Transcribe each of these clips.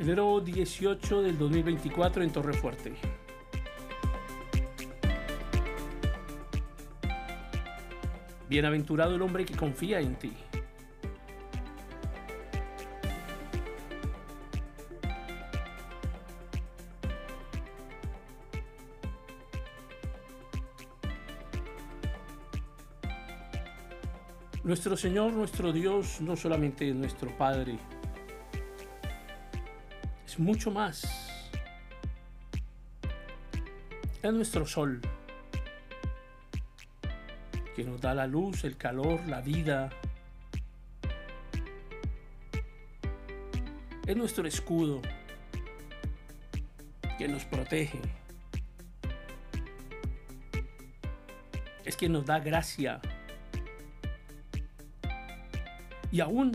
enero 18 del 2024 en Torrefuerte. Bienaventurado el hombre que confía en ti. Nuestro Señor, nuestro Dios, no solamente es nuestro Padre, mucho más. Es nuestro sol, que nos da la luz, el calor, la vida. Es nuestro escudo, que nos protege. Es quien nos da gracia y aún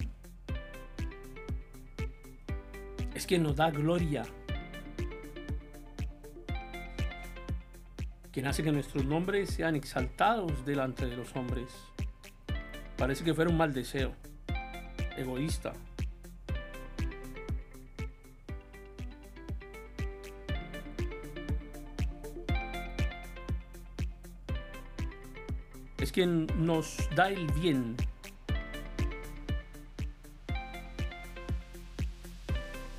es quien nos da gloria. Quien hace que nuestros nombres sean exaltados delante de los hombres. Parece que fuera un mal deseo, egoísta. Es quien nos da el bien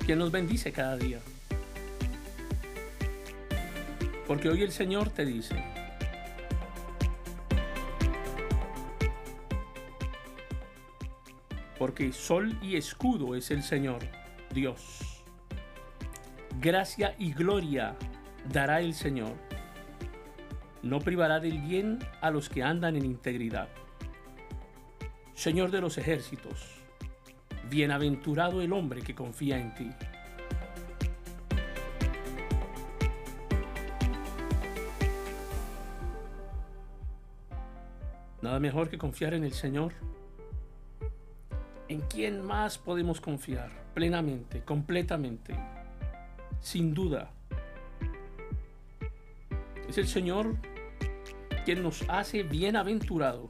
quien nos bendice cada día. Porque hoy el Señor te dice, porque sol y escudo es el Señor, Dios. Gracia y gloria dará el Señor. No privará del bien a los que andan en integridad. Señor de los ejércitos, Bienaventurado el hombre que confía en ti. Nada mejor que confiar en el Señor. ¿En quién más podemos confiar? Plenamente, completamente, sin duda. Es el Señor quien nos hace bienaventurados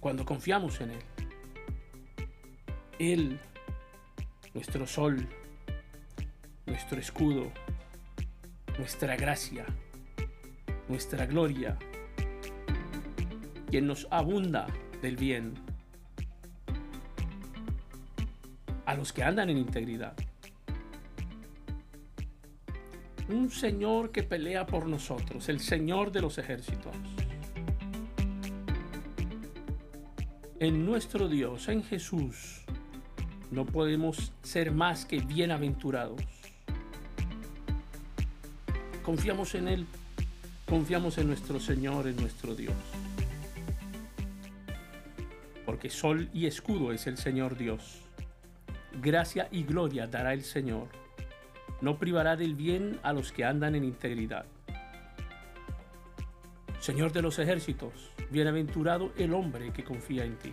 cuando confiamos en Él. Él, nuestro sol, nuestro escudo, nuestra gracia, nuestra gloria, quien nos abunda del bien a los que andan en integridad. Un Señor que pelea por nosotros, el Señor de los ejércitos. En nuestro Dios, en Jesús, no podemos ser más que bienaventurados. Confiamos en Él, confiamos en nuestro Señor, en nuestro Dios. Porque sol y escudo es el Señor Dios. Gracia y gloria dará el Señor. No privará del bien a los que andan en integridad. Señor de los ejércitos, bienaventurado el hombre que confía en ti.